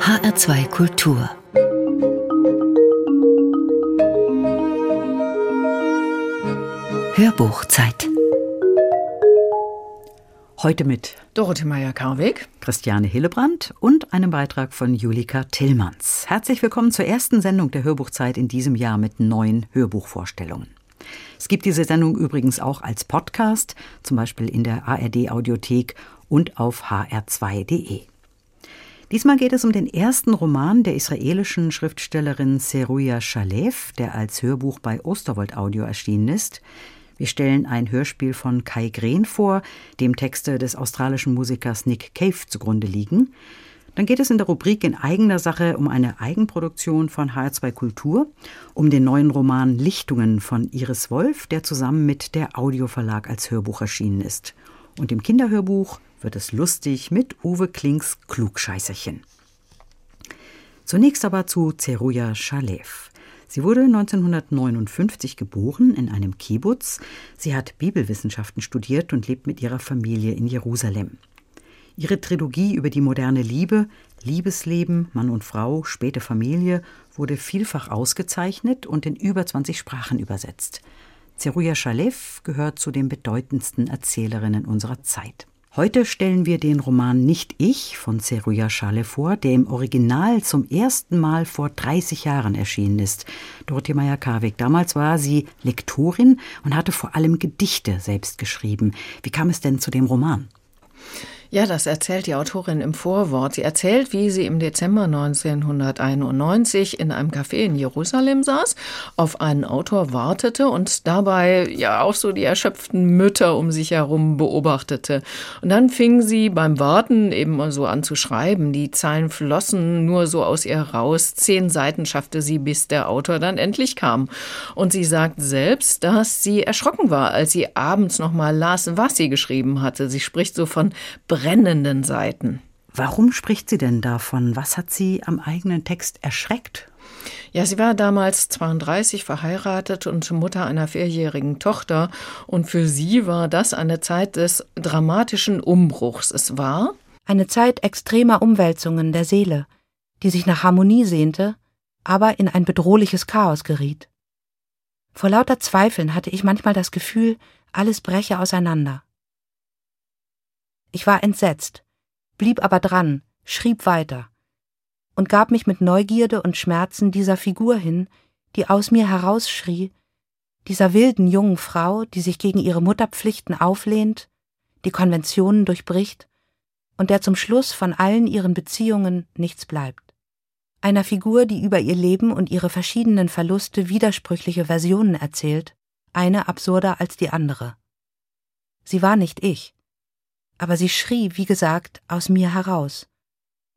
HR2 Kultur Hörbuchzeit Heute mit Dorothee Meyer-Karweg, Christiane Hillebrand und einem Beitrag von Julika Tillmanns. Herzlich willkommen zur ersten Sendung der Hörbuchzeit in diesem Jahr mit neuen Hörbuchvorstellungen. Es gibt diese Sendung übrigens auch als Podcast, zum Beispiel in der ARD Audiothek und auf hr2.de. Diesmal geht es um den ersten Roman der israelischen Schriftstellerin Seruya Shalev, der als Hörbuch bei Osterwold Audio erschienen ist. Wir stellen ein Hörspiel von Kai Green vor, dem Texte des australischen Musikers Nick Cave zugrunde liegen. Dann geht es in der Rubrik in eigener Sache um eine Eigenproduktion von HR2 Kultur, um den neuen Roman Lichtungen von Iris Wolf, der zusammen mit der Audioverlag als Hörbuch erschienen ist. Und im Kinderhörbuch wird es lustig mit Uwe Klings Klugscheißerchen. Zunächst aber zu Zeruja Shalev. Sie wurde 1959 geboren in einem Kibbutz. Sie hat Bibelwissenschaften studiert und lebt mit ihrer Familie in Jerusalem. Ihre Trilogie über die moderne Liebe, Liebesleben, Mann und Frau, späte Familie wurde vielfach ausgezeichnet und in über 20 Sprachen übersetzt. Zeruja Shalev gehört zu den bedeutendsten Erzählerinnen unserer Zeit. Heute stellen wir den Roman Nicht ich von Zeruja Schale vor, der im Original zum ersten Mal vor 30 Jahren erschienen ist. Dorothee Meyer-Karwig. Damals war sie Lektorin und hatte vor allem Gedichte selbst geschrieben. Wie kam es denn zu dem Roman? Ja, das erzählt die Autorin im Vorwort. Sie erzählt, wie sie im Dezember 1991 in einem Café in Jerusalem saß, auf einen Autor wartete und dabei ja auch so die erschöpften Mütter um sich herum beobachtete. Und dann fing sie beim Warten eben so an zu schreiben. Die Zeilen flossen nur so aus ihr raus. Zehn Seiten schaffte sie, bis der Autor dann endlich kam. Und sie sagt selbst, dass sie erschrocken war, als sie abends noch mal las, was sie geschrieben hatte. Sie spricht so von brennenden Seiten. Warum spricht sie denn davon? Was hat sie am eigenen Text erschreckt? Ja, sie war damals 32 verheiratet und Mutter einer vierjährigen Tochter. Und für sie war das eine Zeit des dramatischen Umbruchs. Es war eine Zeit extremer Umwälzungen der Seele, die sich nach Harmonie sehnte, aber in ein bedrohliches Chaos geriet. Vor lauter Zweifeln hatte ich manchmal das Gefühl, alles breche auseinander. Ich war entsetzt, blieb aber dran, schrieb weiter und gab mich mit Neugierde und Schmerzen dieser Figur hin, die aus mir herausschrie, dieser wilden jungen Frau, die sich gegen ihre Mutterpflichten auflehnt, die Konventionen durchbricht und der zum Schluss von allen ihren Beziehungen nichts bleibt. Einer Figur, die über ihr Leben und ihre verschiedenen Verluste widersprüchliche Versionen erzählt, eine absurder als die andere. Sie war nicht ich, aber sie schrie, wie gesagt, aus mir heraus,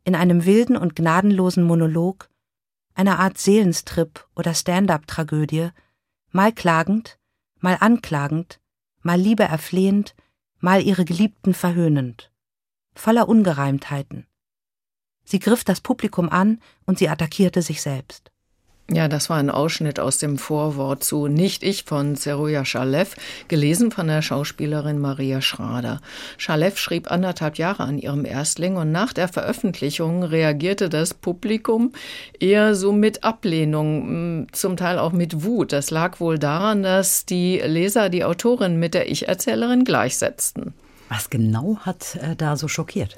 in einem wilden und gnadenlosen Monolog, einer Art Seelenstrip oder Stand-up-Tragödie, mal klagend, mal anklagend, mal Liebe erflehend, mal ihre Geliebten verhöhnend, voller Ungereimtheiten. Sie griff das Publikum an und sie attackierte sich selbst. Ja, das war ein Ausschnitt aus dem Vorwort zu Nicht ich von Zeruja Schalev, gelesen von der Schauspielerin Maria Schrader. Schalev schrieb anderthalb Jahre an ihrem Erstling und nach der Veröffentlichung reagierte das Publikum eher so mit Ablehnung, zum Teil auch mit Wut. Das lag wohl daran, dass die Leser die Autorin mit der Ich-Erzählerin gleichsetzten. Was genau hat äh, da so schockiert?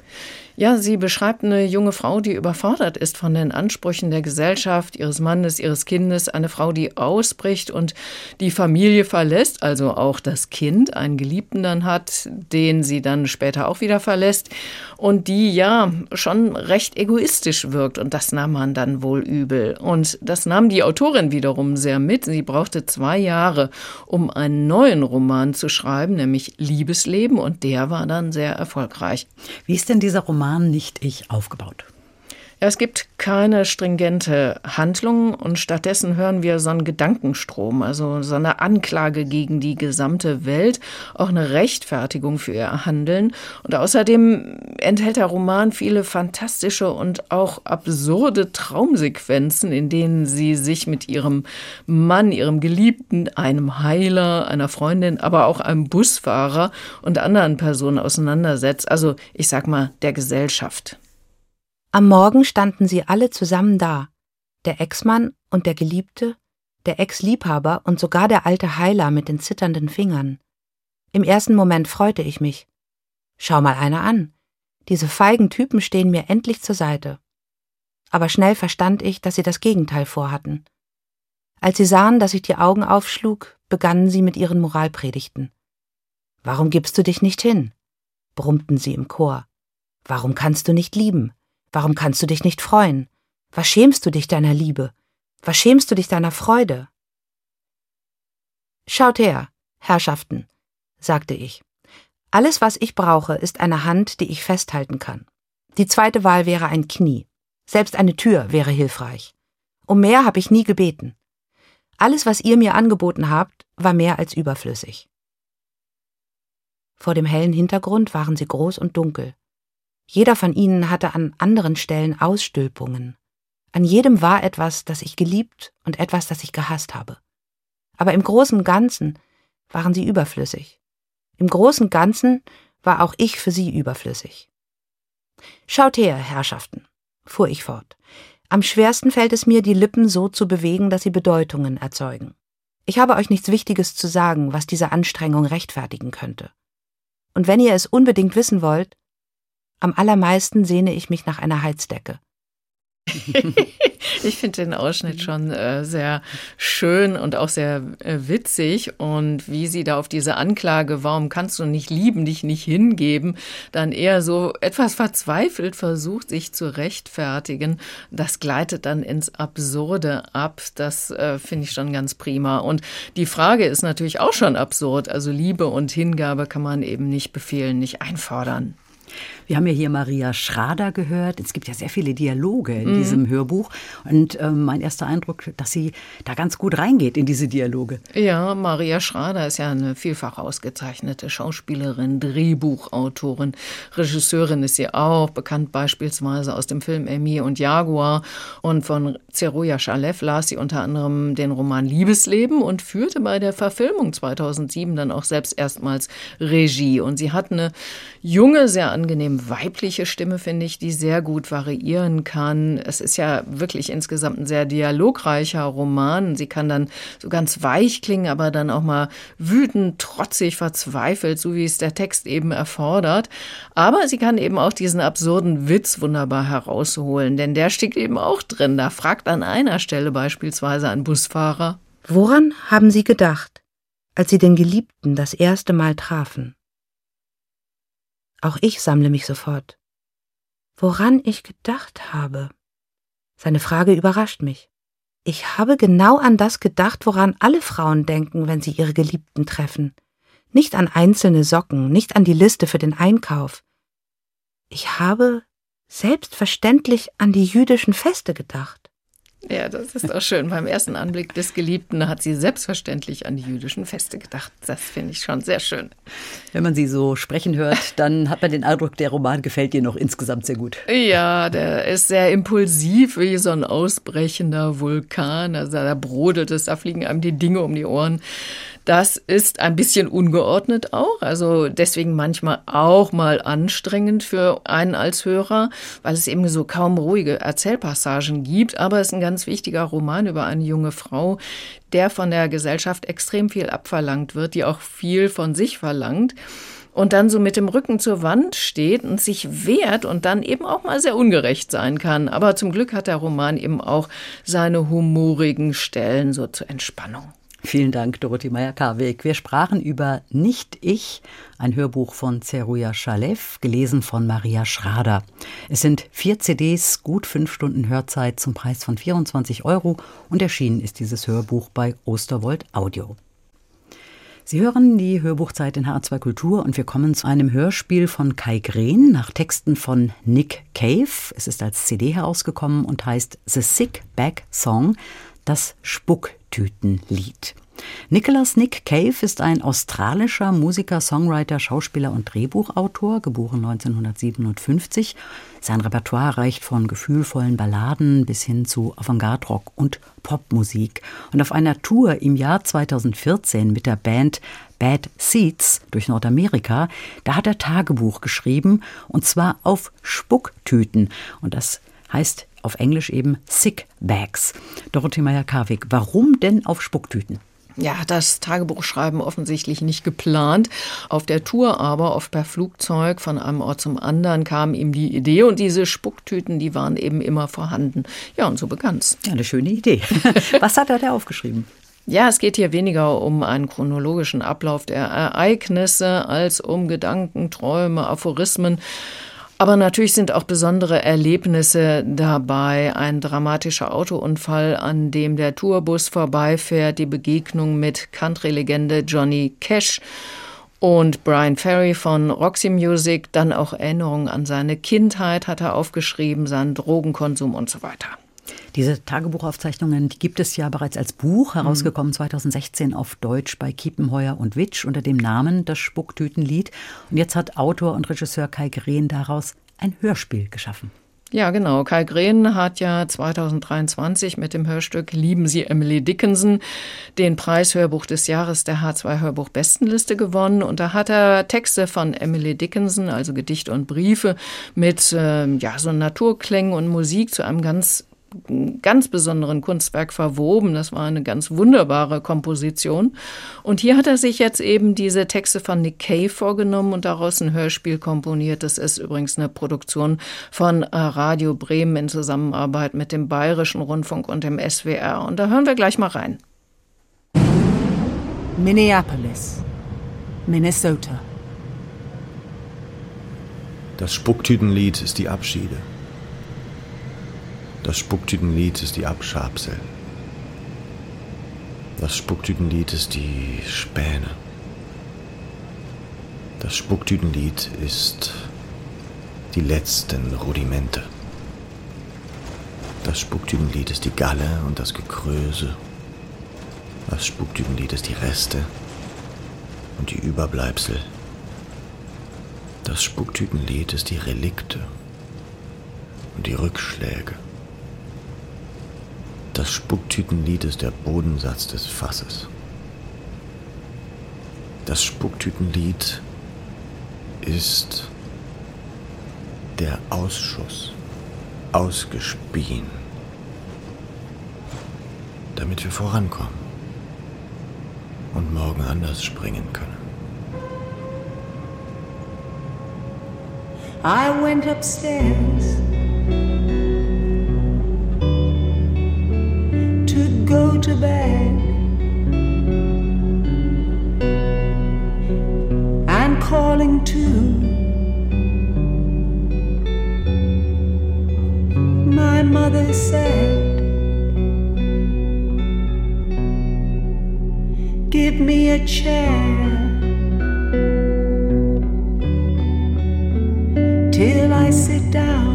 Ja, sie beschreibt eine junge Frau, die überfordert ist von den Ansprüchen der Gesellschaft, ihres Mannes, ihres Kindes, eine Frau, die ausbricht und die Familie verlässt, also auch das Kind, einen Geliebten dann hat, den sie dann später auch wieder verlässt und die ja schon recht egoistisch wirkt und das nahm man dann wohl übel. Und das nahm die Autorin wiederum sehr mit. Sie brauchte zwei Jahre, um einen neuen Roman zu schreiben, nämlich Liebesleben und der war dann sehr erfolgreich. Wie ist denn dieser Roman Nicht Ich aufgebaut? Ja, es gibt keine stringente Handlung und stattdessen hören wir so einen Gedankenstrom, also so eine Anklage gegen die gesamte Welt, auch eine Rechtfertigung für ihr Handeln. Und außerdem enthält der Roman viele fantastische und auch absurde Traumsequenzen, in denen sie sich mit ihrem Mann, ihrem Geliebten, einem Heiler, einer Freundin, aber auch einem Busfahrer und anderen Personen auseinandersetzt. Also ich sag mal, der Gesellschaft. Am Morgen standen sie alle zusammen da, der Ex-Mann und der Geliebte, der Ex-Liebhaber und sogar der alte Heiler mit den zitternden Fingern. Im ersten Moment freute ich mich. Schau mal einer an. Diese feigen Typen stehen mir endlich zur Seite. Aber schnell verstand ich, dass sie das Gegenteil vorhatten. Als sie sahen, dass ich die Augen aufschlug, begannen sie mit ihren Moralpredigten. Warum gibst du dich nicht hin? brummten sie im Chor. Warum kannst du nicht lieben? Warum kannst du dich nicht freuen? Was schämst du dich deiner Liebe? Was schämst du dich deiner Freude? Schaut her, Herrschaften, sagte ich. Alles, was ich brauche, ist eine Hand, die ich festhalten kann. Die zweite Wahl wäre ein Knie. Selbst eine Tür wäre hilfreich. Um mehr habe ich nie gebeten. Alles, was ihr mir angeboten habt, war mehr als überflüssig. Vor dem hellen Hintergrund waren sie groß und dunkel. Jeder von ihnen hatte an anderen Stellen Ausstülpungen. An jedem war etwas, das ich geliebt und etwas, das ich gehasst habe. Aber im großen Ganzen waren sie überflüssig. Im großen Ganzen war auch ich für sie überflüssig. Schaut her, Herrschaften, fuhr ich fort. Am schwersten fällt es mir, die Lippen so zu bewegen, dass sie Bedeutungen erzeugen. Ich habe euch nichts Wichtiges zu sagen, was diese Anstrengung rechtfertigen könnte. Und wenn ihr es unbedingt wissen wollt, am allermeisten sehne ich mich nach einer Heizdecke. ich finde den Ausschnitt schon äh, sehr schön und auch sehr äh, witzig. Und wie sie da auf diese Anklage, warum kannst du nicht lieben, dich nicht hingeben, dann eher so etwas verzweifelt versucht, sich zu rechtfertigen. Das gleitet dann ins Absurde ab. Das äh, finde ich schon ganz prima. Und die Frage ist natürlich auch schon absurd. Also Liebe und Hingabe kann man eben nicht befehlen, nicht einfordern. Wir haben ja hier Maria Schrader gehört. Es gibt ja sehr viele Dialoge in mhm. diesem Hörbuch. Und äh, mein erster Eindruck, dass sie da ganz gut reingeht in diese Dialoge. Ja, Maria Schrader ist ja eine vielfach ausgezeichnete Schauspielerin, Drehbuchautorin, Regisseurin ist sie auch, bekannt beispielsweise aus dem Film Amy und Jaguar. Und von Zeruja Shalev las sie unter anderem den Roman Liebesleben und führte bei der Verfilmung 2007 dann auch selbst erstmals Regie. Und sie hat eine junge, sehr angenehm weibliche Stimme, finde ich, die sehr gut variieren kann. Es ist ja wirklich insgesamt ein sehr dialogreicher Roman. Sie kann dann so ganz weich klingen, aber dann auch mal wütend, trotzig, verzweifelt, so wie es der Text eben erfordert. Aber sie kann eben auch diesen absurden Witz wunderbar herausholen, denn der steckt eben auch drin. Da fragt an einer Stelle beispielsweise ein Busfahrer. Woran haben Sie gedacht, als Sie den Geliebten das erste Mal trafen? Auch ich sammle mich sofort. Woran ich gedacht habe? Seine Frage überrascht mich. Ich habe genau an das gedacht, woran alle Frauen denken, wenn sie ihre Geliebten treffen. Nicht an einzelne Socken, nicht an die Liste für den Einkauf. Ich habe selbstverständlich an die jüdischen Feste gedacht. Ja, das ist auch schön. Beim ersten Anblick des Geliebten hat sie selbstverständlich an die jüdischen Feste gedacht. Das finde ich schon sehr schön. Wenn man sie so sprechen hört, dann hat man den Eindruck, der Roman gefällt dir noch insgesamt sehr gut. Ja, der ist sehr impulsiv, wie so ein ausbrechender Vulkan. Also da brodelt es, da fliegen einem die Dinge um die Ohren. Das ist ein bisschen ungeordnet auch, also deswegen manchmal auch mal anstrengend für einen als Hörer, weil es eben so kaum ruhige Erzählpassagen gibt. Aber es ist ein ganz wichtiger Roman über eine junge Frau, der von der Gesellschaft extrem viel abverlangt wird, die auch viel von sich verlangt und dann so mit dem Rücken zur Wand steht und sich wehrt und dann eben auch mal sehr ungerecht sein kann. Aber zum Glück hat der Roman eben auch seine humorigen Stellen so zur Entspannung. Vielen Dank, Dorothee Meyer-Karweg. Wir sprachen über Nicht Ich, ein Hörbuch von Zeruja Schalev, gelesen von Maria Schrader. Es sind vier CDs, gut fünf Stunden Hörzeit zum Preis von 24 Euro und erschienen ist dieses Hörbuch bei Osterwold Audio. Sie hören die Hörbuchzeit in H2 Kultur und wir kommen zu einem Hörspiel von Kai Green nach Texten von Nick Cave. Es ist als CD herausgekommen und heißt The Sick Bag Song, das Spucktütenlied. Nicholas Nick Cave ist ein australischer Musiker, Songwriter, Schauspieler und Drehbuchautor, geboren 1957. Sein Repertoire reicht von gefühlvollen Balladen bis hin zu Avantgarde-Rock und Popmusik. Und auf einer Tour im Jahr 2014 mit der Band Bad Seeds durch Nordamerika, da hat er Tagebuch geschrieben und zwar auf Spucktüten. Und das heißt auf Englisch eben Sick Bags. Dorothee Meyer-Karwig, warum denn auf Spucktüten? Ja, das Tagebuchschreiben offensichtlich nicht geplant. Auf der Tour aber, oft per Flugzeug von einem Ort zum anderen, kam ihm die Idee und diese Spucktüten, die waren eben immer vorhanden. Ja, und so begann's. Ja, eine schöne Idee. Was hat er da aufgeschrieben? Ja, es geht hier weniger um einen chronologischen Ablauf der Ereignisse als um Gedanken, Träume, Aphorismen. Aber natürlich sind auch besondere Erlebnisse dabei. Ein dramatischer Autounfall, an dem der Tourbus vorbeifährt, die Begegnung mit Country-Legende Johnny Cash und Brian Ferry von Roxy Music, dann auch Erinnerungen an seine Kindheit hat er aufgeschrieben, seinen Drogenkonsum und so weiter. Diese Tagebuchaufzeichnungen, die gibt es ja bereits als Buch, herausgekommen 2016 auf Deutsch bei Kiepenheuer und Witsch unter dem Namen Das Spucktütenlied. Und jetzt hat Autor und Regisseur Kai Green daraus ein Hörspiel geschaffen. Ja, genau. Kai Green hat ja 2023 mit dem Hörstück Lieben Sie Emily Dickinson den Preis Hörbuch des Jahres der H2 Hörbuch Bestenliste gewonnen. Und da hat er Texte von Emily Dickinson, also Gedichte und Briefe, mit äh, ja, so Naturklängen und Musik zu einem ganz ganz besonderen Kunstwerk verwoben. Das war eine ganz wunderbare Komposition. Und hier hat er sich jetzt eben diese Texte von Nick Cave vorgenommen und daraus ein Hörspiel komponiert. Das ist übrigens eine Produktion von Radio Bremen in Zusammenarbeit mit dem Bayerischen Rundfunk und dem SWR. Und da hören wir gleich mal rein. Minneapolis, Minnesota. Das Spucktütenlied ist die Abschiede. Das Spucktütenlied ist die Abschabsel. Das Spucktütenlied ist die Späne. Das Spucktütenlied ist die letzten Rudimente. Das Spucktütenlied ist die Galle und das Gekröse. Das Spucktütenlied ist die Reste und die Überbleibsel. Das Spucktütenlied ist die Relikte und die Rückschläge. Das Spucktütenlied ist der Bodensatz des Fasses. Das Spucktütenlied ist der Ausschuss, ausgespien, damit wir vorankommen und morgen anders springen können. I went upstairs. To bed. And calling to my mother said give me a chair. Till I sit down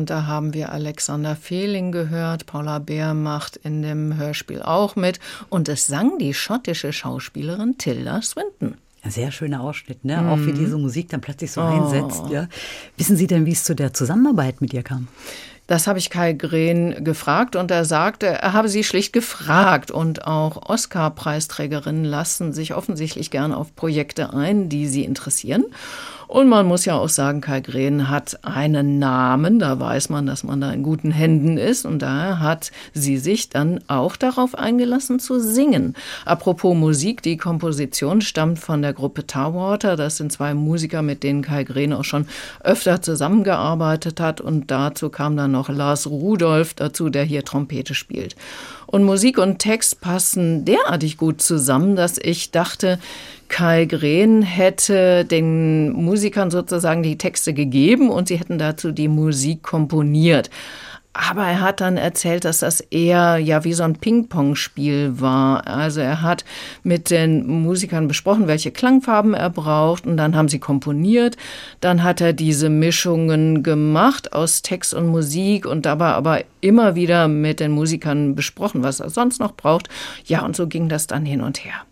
und da haben wir Alexander Fehling gehört. Paula Bär macht in dem Hörspiel auch mit. Und es sang die schottische Schauspielerin Tilda Swinton. Ein sehr schöner Ausschnitt, ne? Auch wie mhm. diese Musik dann plötzlich so oh. einsetzt. Ja. Wissen Sie denn, wie es zu der Zusammenarbeit mit ihr kam? Das habe ich Kai Green gefragt und er sagte, er habe sie schlicht gefragt. Und auch Oscar-Preisträgerinnen lassen sich offensichtlich gern auf Projekte ein, die sie interessieren. Und man muss ja auch sagen, Kai Green hat einen Namen, da weiß man, dass man da in guten Händen ist und daher hat sie sich dann auch darauf eingelassen zu singen. Apropos Musik, die Komposition stammt von der Gruppe Tarwater, das sind zwei Musiker, mit denen Kai Green auch schon öfter zusammengearbeitet hat und dazu kam dann noch Lars Rudolph dazu, der hier Trompete spielt. Und Musik und Text passen derartig gut zusammen, dass ich dachte, Kai Green hätte den Musikern sozusagen die Texte gegeben und sie hätten dazu die Musik komponiert. Aber er hat dann erzählt, dass das eher ja wie so ein Ping-Pong-Spiel war. Also er hat mit den Musikern besprochen, welche Klangfarben er braucht und dann haben sie komponiert. Dann hat er diese Mischungen gemacht aus Text und Musik und dabei aber immer wieder mit den Musikern besprochen, was er sonst noch braucht. Ja, und so ging das dann hin und her.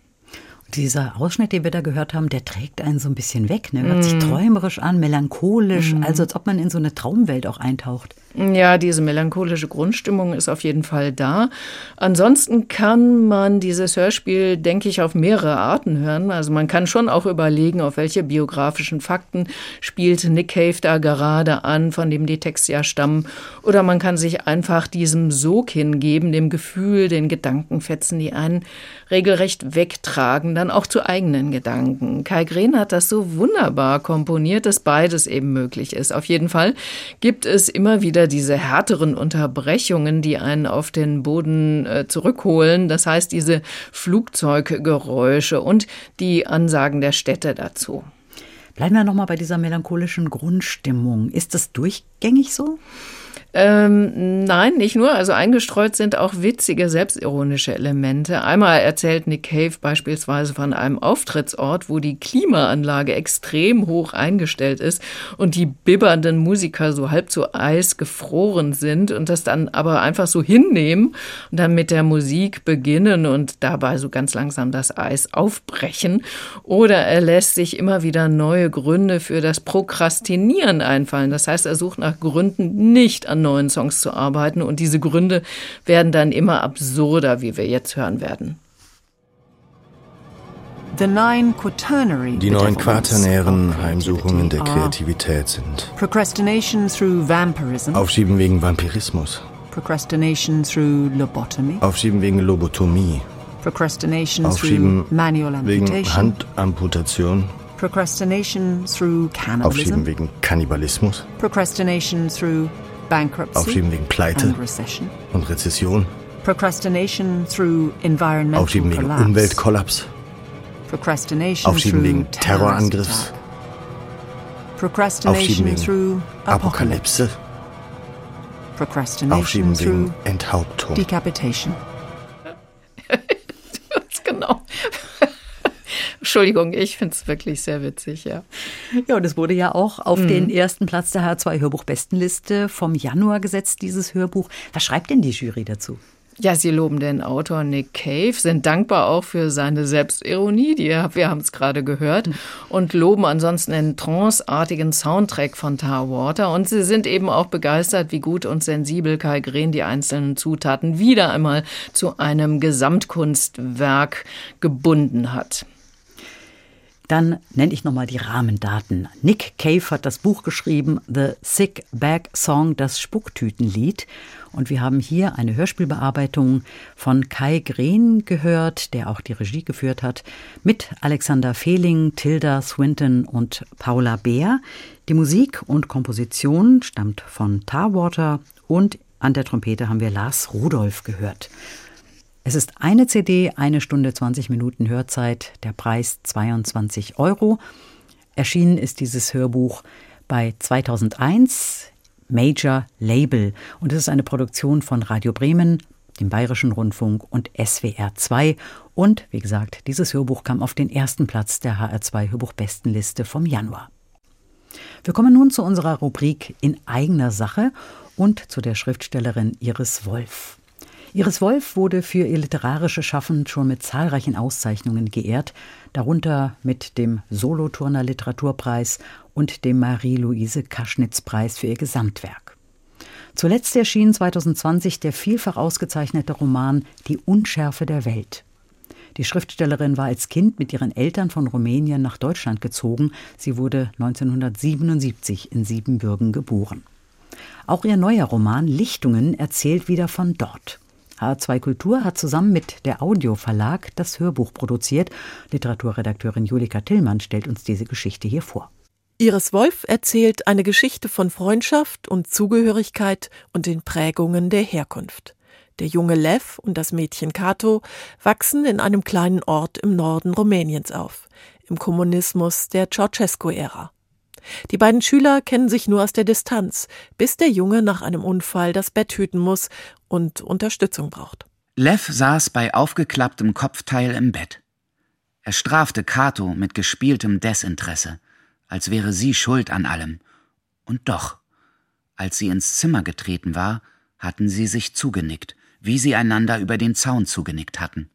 Dieser Ausschnitt, den wir da gehört haben, der trägt einen so ein bisschen weg. Ne? Hört mm. sich träumerisch an, melancholisch, mm. also als ob man in so eine Traumwelt auch eintaucht. Ja, diese melancholische Grundstimmung ist auf jeden Fall da. Ansonsten kann man dieses Hörspiel, denke ich, auf mehrere Arten hören. Also man kann schon auch überlegen, auf welche biografischen Fakten spielt Nick Cave da gerade an, von dem die Texte ja stammen. Oder man kann sich einfach diesem Sog hingeben, dem Gefühl, den Gedankenfetzen, die einen regelrecht wegtragen, dann auch zu eigenen Gedanken. Kai Green hat das so wunderbar komponiert, dass beides eben möglich ist. Auf jeden Fall gibt es immer wieder diese härteren Unterbrechungen, die einen auf den Boden äh, zurückholen. Das heißt, diese Flugzeuggeräusche und die Ansagen der Städte dazu. Bleiben wir nochmal bei dieser melancholischen Grundstimmung. Ist das durchgängig so? Ähm, nein, nicht nur. Also eingestreut sind auch witzige, selbstironische Elemente. Einmal erzählt Nick Cave beispielsweise von einem Auftrittsort, wo die Klimaanlage extrem hoch eingestellt ist und die bibbernden Musiker so halb zu Eis gefroren sind und das dann aber einfach so hinnehmen und dann mit der Musik beginnen und dabei so ganz langsam das Eis aufbrechen. Oder er lässt sich immer wieder neue Gründe für das Prokrastinieren einfallen. Das heißt, er sucht nach Gründen nicht an an neuen Songs zu arbeiten. Und diese Gründe werden dann immer absurder, wie wir jetzt hören werden. Die neun quaternären Heimsuchungen der Kreativität sind Aufschieben wegen Vampirismus, Aufschieben wegen Lobotomie, Aufschieben wegen Handamputation, Aufschieben wegen Kannibalismus, Aufschieben wegen Pleite und Rezession. Procrastination through environmental Aufschieben wegen collapse. Umweltkollaps. Procrastination Aufschieben wegen Terrorangriffs. Procrastination Aufschieben through wegen Apokalypse. Procrastination Aufschieben wegen through Enthauptung. decapitation. genau. Entschuldigung, ich finde es wirklich sehr witzig, ja. Ja, und es wurde ja auch auf mhm. den ersten Platz der H2 Hörbuchbestenliste vom Januar gesetzt, dieses Hörbuch. Was schreibt denn die Jury dazu? Ja, sie loben den Autor Nick Cave, sind dankbar auch für seine Selbstironie, die wir haben es gerade gehört, und loben ansonsten den tranceartigen Soundtrack von Tar Water. Und sie sind eben auch begeistert, wie gut und sensibel Kai Green die einzelnen Zutaten wieder einmal zu einem Gesamtkunstwerk gebunden hat. Dann nenne ich nochmal die Rahmendaten. Nick Cave hat das Buch geschrieben, The Sick Bag Song, das Spucktütenlied. Und wir haben hier eine Hörspielbearbeitung von Kai Green gehört, der auch die Regie geführt hat, mit Alexander Fehling, Tilda Swinton und Paula Beer. Die Musik und Komposition stammt von Tarwater und an der Trompete haben wir Lars Rudolph gehört. Es ist eine CD, eine Stunde 20 Minuten Hörzeit, der Preis 22 Euro. Erschienen ist dieses Hörbuch bei 2001 Major Label und es ist eine Produktion von Radio Bremen, dem Bayerischen Rundfunk und SWR 2. Und wie gesagt, dieses Hörbuch kam auf den ersten Platz der HR2 Hörbuchbestenliste vom Januar. Wir kommen nun zu unserer Rubrik in eigener Sache und zu der Schriftstellerin Iris Wolf. Iris Wolf wurde für ihr literarisches Schaffen schon mit zahlreichen Auszeichnungen geehrt, darunter mit dem Solothurner Literaturpreis und dem Marie-Louise Kaschnitz-Preis für ihr Gesamtwerk. Zuletzt erschien 2020 der vielfach ausgezeichnete Roman Die Unschärfe der Welt. Die Schriftstellerin war als Kind mit ihren Eltern von Rumänien nach Deutschland gezogen. Sie wurde 1977 in Siebenbürgen geboren. Auch ihr neuer Roman Lichtungen erzählt wieder von dort. H2 Kultur hat zusammen mit der Audio Verlag das Hörbuch produziert. Literaturredakteurin Julika Tillmann stellt uns diese Geschichte hier vor. Iris Wolf erzählt eine Geschichte von Freundschaft und Zugehörigkeit und den Prägungen der Herkunft. Der junge Lev und das Mädchen Kato wachsen in einem kleinen Ort im Norden Rumäniens auf, im Kommunismus der Ceausescu-Ära. Die beiden Schüler kennen sich nur aus der Distanz, bis der Junge nach einem Unfall das Bett hüten muss und Unterstützung braucht. Lev saß bei aufgeklapptem Kopfteil im Bett. Er strafte Kato mit gespieltem Desinteresse, als wäre sie schuld an allem. Und doch, als sie ins Zimmer getreten war, hatten sie sich zugenickt, wie sie einander über den Zaun zugenickt hatten.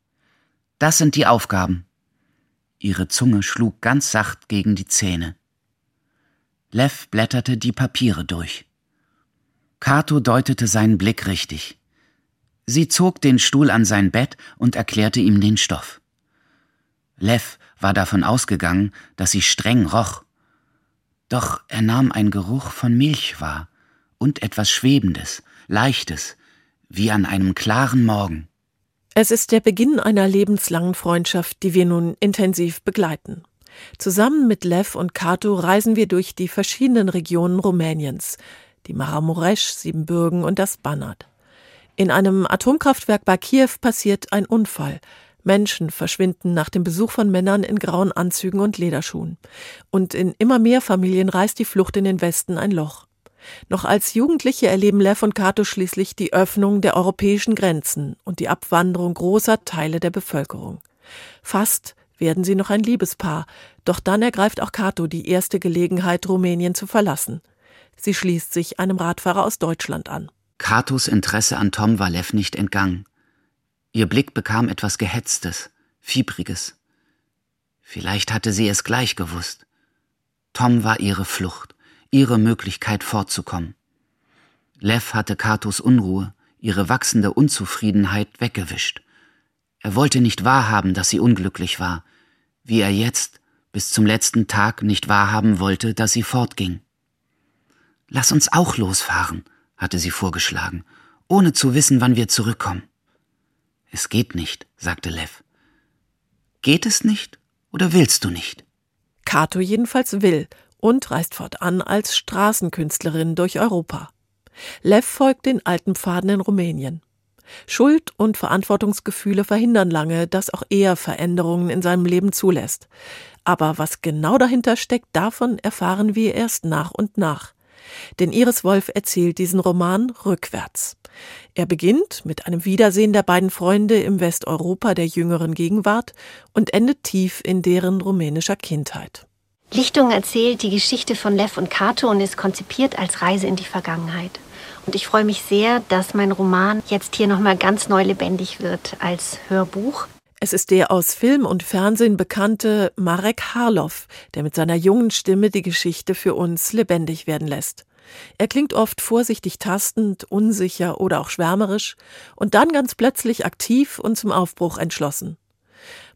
Das sind die Aufgaben. Ihre Zunge schlug ganz sacht gegen die Zähne. Lev blätterte die Papiere durch. Kato deutete seinen Blick richtig. Sie zog den Stuhl an sein Bett und erklärte ihm den Stoff. Lev war davon ausgegangen, dass sie streng roch. Doch er nahm einen Geruch von Milch wahr und etwas Schwebendes, Leichtes, wie an einem klaren Morgen. Es ist der Beginn einer lebenslangen Freundschaft, die wir nun intensiv begleiten. Zusammen mit Lev und Kato reisen wir durch die verschiedenen Regionen Rumäniens, die Maramuresch, Siebenbürgen und das Banat. In einem Atomkraftwerk bei Kiew passiert ein Unfall. Menschen verschwinden nach dem Besuch von Männern in grauen Anzügen und Lederschuhen. Und in immer mehr Familien reißt die Flucht in den Westen ein Loch. Noch als Jugendliche erleben Lev und Kato schließlich die Öffnung der europäischen Grenzen und die Abwanderung großer Teile der Bevölkerung. Fast werden sie noch ein Liebespaar, doch dann ergreift auch Kato die erste Gelegenheit, Rumänien zu verlassen. Sie schließt sich einem Radfahrer aus Deutschland an. Katos Interesse an Tom war Lev nicht entgangen. Ihr Blick bekam etwas Gehetztes, Fiebriges. Vielleicht hatte sie es gleich gewusst. Tom war ihre Flucht, ihre Möglichkeit fortzukommen. Lev hatte Katos Unruhe, ihre wachsende Unzufriedenheit weggewischt. Er wollte nicht wahrhaben, dass sie unglücklich war, wie er jetzt bis zum letzten Tag nicht wahrhaben wollte, dass sie fortging. Lass uns auch losfahren, hatte sie vorgeschlagen, ohne zu wissen, wann wir zurückkommen. Es geht nicht, sagte Lev. Geht es nicht oder willst du nicht? Kato jedenfalls will und reist fortan als Straßenkünstlerin durch Europa. Lev folgt den alten Pfaden in Rumänien. Schuld und Verantwortungsgefühle verhindern lange, dass auch er Veränderungen in seinem Leben zulässt. Aber was genau dahinter steckt, davon erfahren wir erst nach und nach. Denn Iris Wolf erzählt diesen Roman rückwärts. Er beginnt mit einem Wiedersehen der beiden Freunde im Westeuropa der jüngeren Gegenwart und endet tief in deren rumänischer Kindheit. Lichtung erzählt die Geschichte von Lev und Kato und ist konzipiert als Reise in die Vergangenheit. Und ich freue mich sehr, dass mein Roman jetzt hier nochmal ganz neu lebendig wird als Hörbuch. Es ist der aus Film und Fernsehen bekannte Marek Harloff, der mit seiner jungen Stimme die Geschichte für uns lebendig werden lässt. Er klingt oft vorsichtig tastend, unsicher oder auch schwärmerisch und dann ganz plötzlich aktiv und zum Aufbruch entschlossen.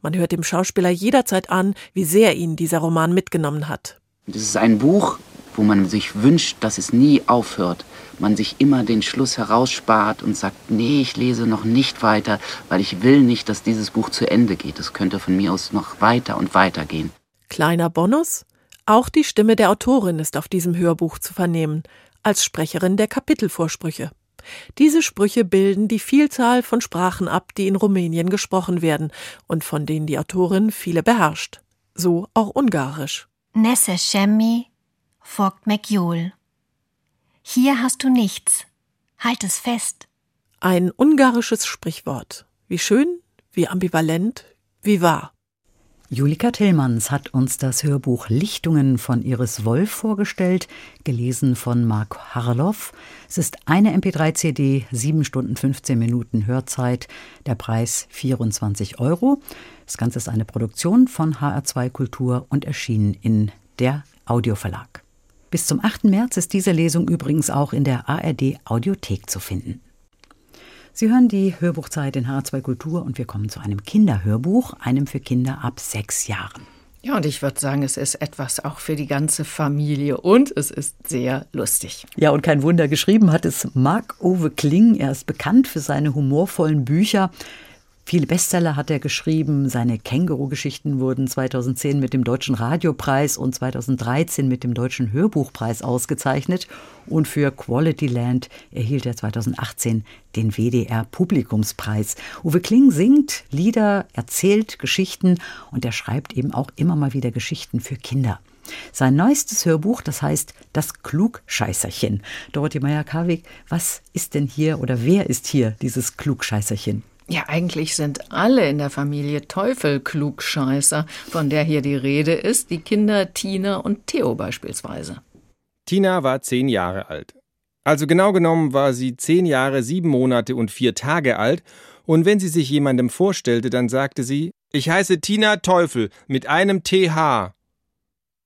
Man hört dem Schauspieler jederzeit an, wie sehr ihn dieser Roman mitgenommen hat. Es ist ein Buch, wo man sich wünscht, dass es nie aufhört. Man sich immer den Schluss herausspart und sagt, nee, ich lese noch nicht weiter, weil ich will nicht, dass dieses Buch zu Ende geht. Es könnte von mir aus noch weiter und weiter gehen. Kleiner Bonus? Auch die Stimme der Autorin ist auf diesem Hörbuch zu vernehmen, als Sprecherin der Kapitelvorsprüche. Diese Sprüche bilden die Vielzahl von Sprachen ab, die in Rumänien gesprochen werden und von denen die Autorin viele beherrscht. So auch Ungarisch. Nesse Shemmi Vogt McJule. Hier hast du nichts. Halt es fest. Ein ungarisches Sprichwort. Wie schön, wie ambivalent, wie wahr. Julika Tillmanns hat uns das Hörbuch Lichtungen von Iris Wolf vorgestellt, gelesen von Mark Harloff. Es ist eine MP3-CD, 7 Stunden 15 Minuten Hörzeit, der Preis 24 Euro. Das Ganze ist eine Produktion von HR2 Kultur und erschienen in der Audioverlag. Bis zum 8. März ist diese Lesung übrigens auch in der ARD Audiothek zu finden. Sie hören die Hörbuchzeit in H2 Kultur und wir kommen zu einem Kinderhörbuch, einem für Kinder ab sechs Jahren. Ja, und ich würde sagen, es ist etwas auch für die ganze Familie und es ist sehr lustig. Ja, und kein Wunder, geschrieben hat es Marc-Uwe Kling. Er ist bekannt für seine humorvollen Bücher. Viele Bestseller hat er geschrieben. Seine Känguru-Geschichten wurden 2010 mit dem Deutschen Radiopreis und 2013 mit dem Deutschen Hörbuchpreis ausgezeichnet. Und für Quality Land erhielt er 2018 den WDR Publikumspreis. Uwe Kling singt Lieder, erzählt Geschichten und er schreibt eben auch immer mal wieder Geschichten für Kinder. Sein neuestes Hörbuch, das heißt Das Klugscheißerchen. Dorothee Meyer-Karwig, was ist denn hier oder wer ist hier dieses Klugscheißerchen? Ja, eigentlich sind alle in der Familie Teufel Klugscheißer, von der hier die Rede ist, die Kinder Tina und Theo beispielsweise. Tina war zehn Jahre alt. Also genau genommen war sie zehn Jahre, sieben Monate und vier Tage alt, und wenn sie sich jemandem vorstellte, dann sagte sie, ich heiße Tina Teufel mit einem TH.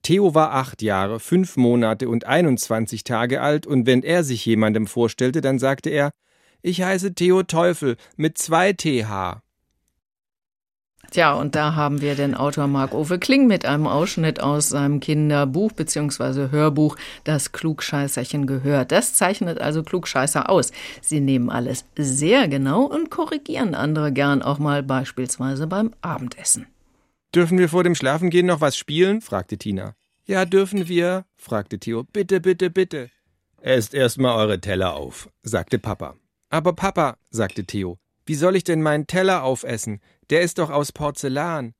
Theo war acht Jahre, fünf Monate und 21 Tage alt, und wenn er sich jemandem vorstellte, dann sagte er, ich heiße Theo Teufel mit zwei TH. Tja, und da haben wir den Autor Marc-Ove Kling mit einem Ausschnitt aus seinem Kinderbuch bzw. Hörbuch Das Klugscheißerchen gehört. Das zeichnet also Klugscheißer aus. Sie nehmen alles sehr genau und korrigieren andere gern auch mal beispielsweise beim Abendessen. Dürfen wir vor dem Schlafengehen noch was spielen? fragte Tina. Ja, dürfen wir? fragte Theo. Bitte, bitte, bitte. Esst erst mal eure Teller auf, sagte Papa. Aber Papa, sagte Theo, wie soll ich denn meinen Teller aufessen? Der ist doch aus Porzellan.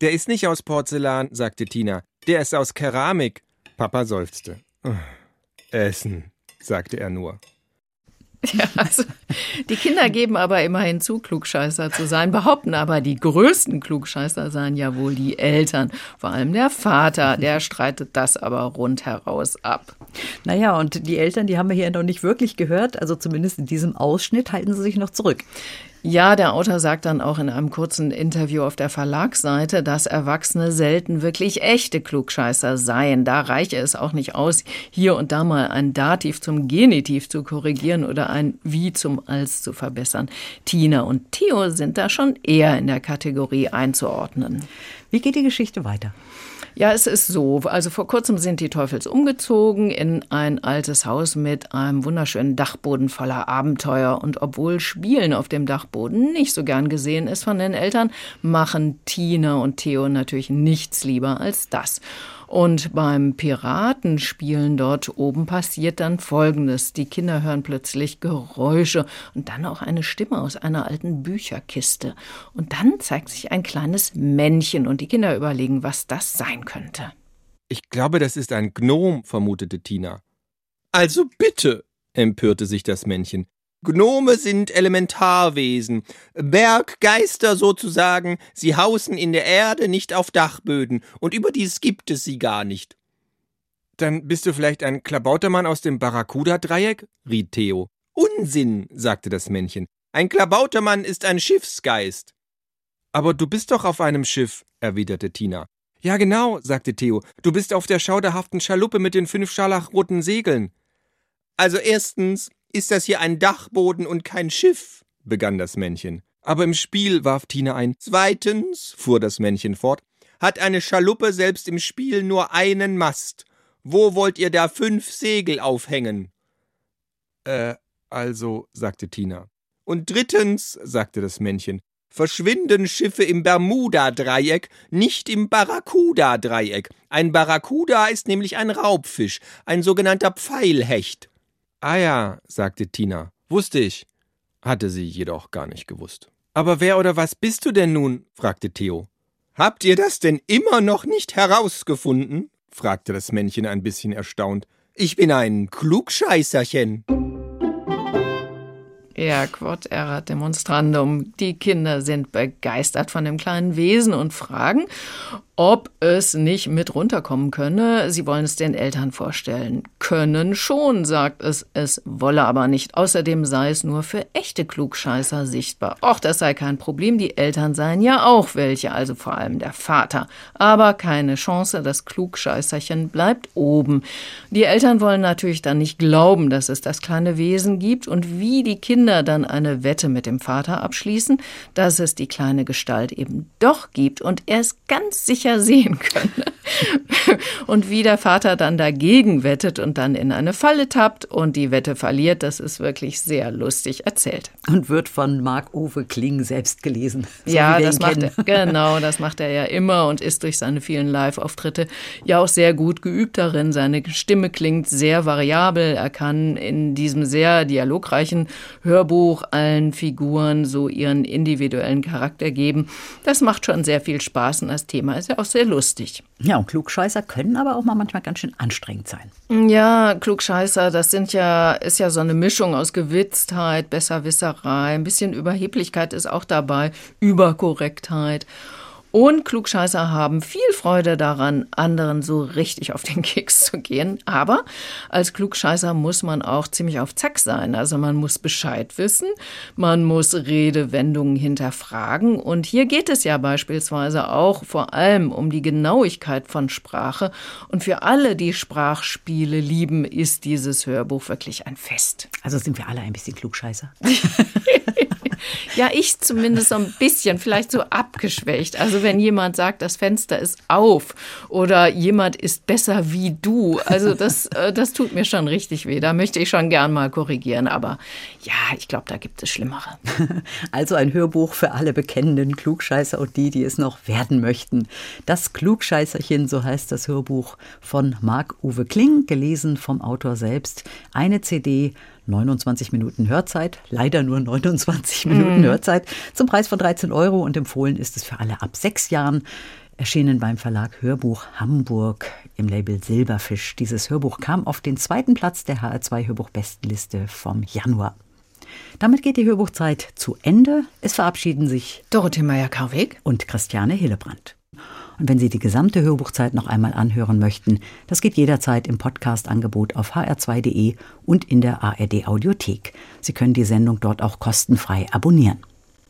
Der ist nicht aus Porzellan, sagte Tina. Der ist aus Keramik. Papa seufzte. Essen, sagte er nur. Ja, also die Kinder geben aber immerhin zu, Klugscheißer zu sein, behaupten aber, die größten Klugscheißer seien ja wohl die Eltern. Vor allem der Vater, der streitet das aber rundheraus ab. Naja, und die Eltern, die haben wir hier noch nicht wirklich gehört, also zumindest in diesem Ausschnitt halten sie sich noch zurück. Ja, der Autor sagt dann auch in einem kurzen Interview auf der Verlagsseite, dass Erwachsene selten wirklich echte Klugscheißer seien. Da reiche es auch nicht aus, hier und da mal ein Dativ zum Genitiv zu korrigieren oder ein Wie zum Als zu verbessern. Tina und Theo sind da schon eher in der Kategorie einzuordnen. Wie geht die Geschichte weiter? Ja, es ist so. Also vor kurzem sind die Teufels umgezogen in ein altes Haus mit einem wunderschönen Dachboden voller Abenteuer. Und obwohl Spielen auf dem Dachboden nicht so gern gesehen ist von den Eltern, machen Tina und Theo natürlich nichts lieber als das. Und beim Piratenspielen dort oben passiert dann Folgendes. Die Kinder hören plötzlich Geräusche und dann auch eine Stimme aus einer alten Bücherkiste. Und dann zeigt sich ein kleines Männchen und die Kinder überlegen, was das sein könnte. Ich glaube, das ist ein Gnom, vermutete Tina. Also bitte, empörte sich das Männchen. Gnome sind Elementarwesen, Berggeister sozusagen, sie hausen in der Erde, nicht auf Dachböden, und überdies gibt es sie gar nicht. Dann bist du vielleicht ein Klabautermann aus dem Barracuda-Dreieck? riet Theo. Unsinn, sagte das Männchen. Ein Klabautermann ist ein Schiffsgeist. Aber du bist doch auf einem Schiff, erwiderte Tina. Ja, genau, sagte Theo. Du bist auf der schauderhaften Schaluppe mit den fünf scharlachroten Segeln. Also erstens, ist das hier ein Dachboden und kein Schiff? begann das Männchen. Aber im Spiel warf Tina ein. Zweitens, fuhr das Männchen fort, hat eine Schaluppe selbst im Spiel nur einen Mast. Wo wollt ihr da fünf Segel aufhängen? Äh, also, sagte Tina. Und drittens, sagte das Männchen, verschwinden Schiffe im Bermuda-Dreieck, nicht im Barracuda-Dreieck. Ein Barracuda ist nämlich ein Raubfisch, ein sogenannter Pfeilhecht. Ah ja, sagte Tina. Wusste ich. Hatte sie jedoch gar nicht gewusst. Aber wer oder was bist du denn nun? fragte Theo. Habt ihr das denn immer noch nicht herausgefunden? fragte das Männchen ein bisschen erstaunt. Ich bin ein Klugscheißerchen. Ja, quod erat demonstrandum. Die Kinder sind begeistert von dem kleinen Wesen und fragen, ob es nicht mit runterkommen könne. Sie wollen es den Eltern vorstellen. Können schon, sagt es, es wolle aber nicht. Außerdem sei es nur für echte Klugscheißer sichtbar. Och, das sei kein Problem, die Eltern seien ja auch welche, also vor allem der Vater. Aber keine Chance, das Klugscheißerchen bleibt oben. Die Eltern wollen natürlich dann nicht glauben, dass es das kleine Wesen gibt und wie die Kinder dann eine Wette mit dem Vater abschließen, dass es die kleine Gestalt eben doch gibt und er ist ganz sicher sicher sehen können. und wie der Vater dann dagegen wettet und dann in eine Falle tappt und die Wette verliert, das ist wirklich sehr lustig erzählt. Und wird von Marc-Uwe Kling selbst gelesen. So ja, das macht er, genau, das macht er ja immer und ist durch seine vielen Live-Auftritte ja auch sehr gut geübt darin. Seine Stimme klingt sehr variabel. Er kann in diesem sehr dialogreichen Hörbuch allen Figuren so ihren individuellen Charakter geben. Das macht schon sehr viel Spaß und das Thema ist ja auch sehr lustig. Ja, und Klugscheißer können aber auch mal manchmal ganz schön anstrengend sein. Ja, Klugscheißer, das sind ja, ist ja so eine Mischung aus Gewitztheit, Besserwisserei, ein bisschen Überheblichkeit ist auch dabei, Überkorrektheit und Klugscheißer haben viel Freude daran, anderen so richtig auf den Keks zu gehen. Aber als Klugscheißer muss man auch ziemlich auf Zack sein. Also man muss Bescheid wissen, man muss Redewendungen hinterfragen. Und hier geht es ja beispielsweise auch vor allem um die Genauigkeit von Sprache. Und für alle, die Sprachspiele lieben, ist dieses Hörbuch wirklich ein Fest. Also sind wir alle ein bisschen Klugscheißer. ja, ich zumindest so ein bisschen, vielleicht so abgeschwächt. Also wenn jemand sagt, das Fenster ist auf oder jemand ist besser wie du, also das, äh, das tut mir schon richtig weh. Da möchte ich schon gern mal korrigieren. Aber ja, ich glaube, da gibt es Schlimmere. Also ein Hörbuch für alle bekennenden Klugscheißer und die, die es noch werden möchten. Das Klugscheißerchen, so heißt das Hörbuch von Marc-Uwe Kling, gelesen vom Autor selbst. Eine CD 29 Minuten Hörzeit, leider nur 29 Minuten mm. Hörzeit, zum Preis von 13 Euro und empfohlen ist es für alle ab sechs Jahren. Erschienen beim Verlag Hörbuch Hamburg im Label Silberfisch. Dieses Hörbuch kam auf den zweiten Platz der HR2 Hörbuch-Bestenliste vom Januar. Damit geht die Hörbuchzeit zu Ende. Es verabschieden sich Dorothee Meyer-Karweg und Christiane Hillebrand. Und wenn Sie die gesamte Hörbuchzeit noch einmal anhören möchten, das geht jederzeit im Podcast-Angebot auf hr2.de und in der ARD Audiothek. Sie können die Sendung dort auch kostenfrei abonnieren.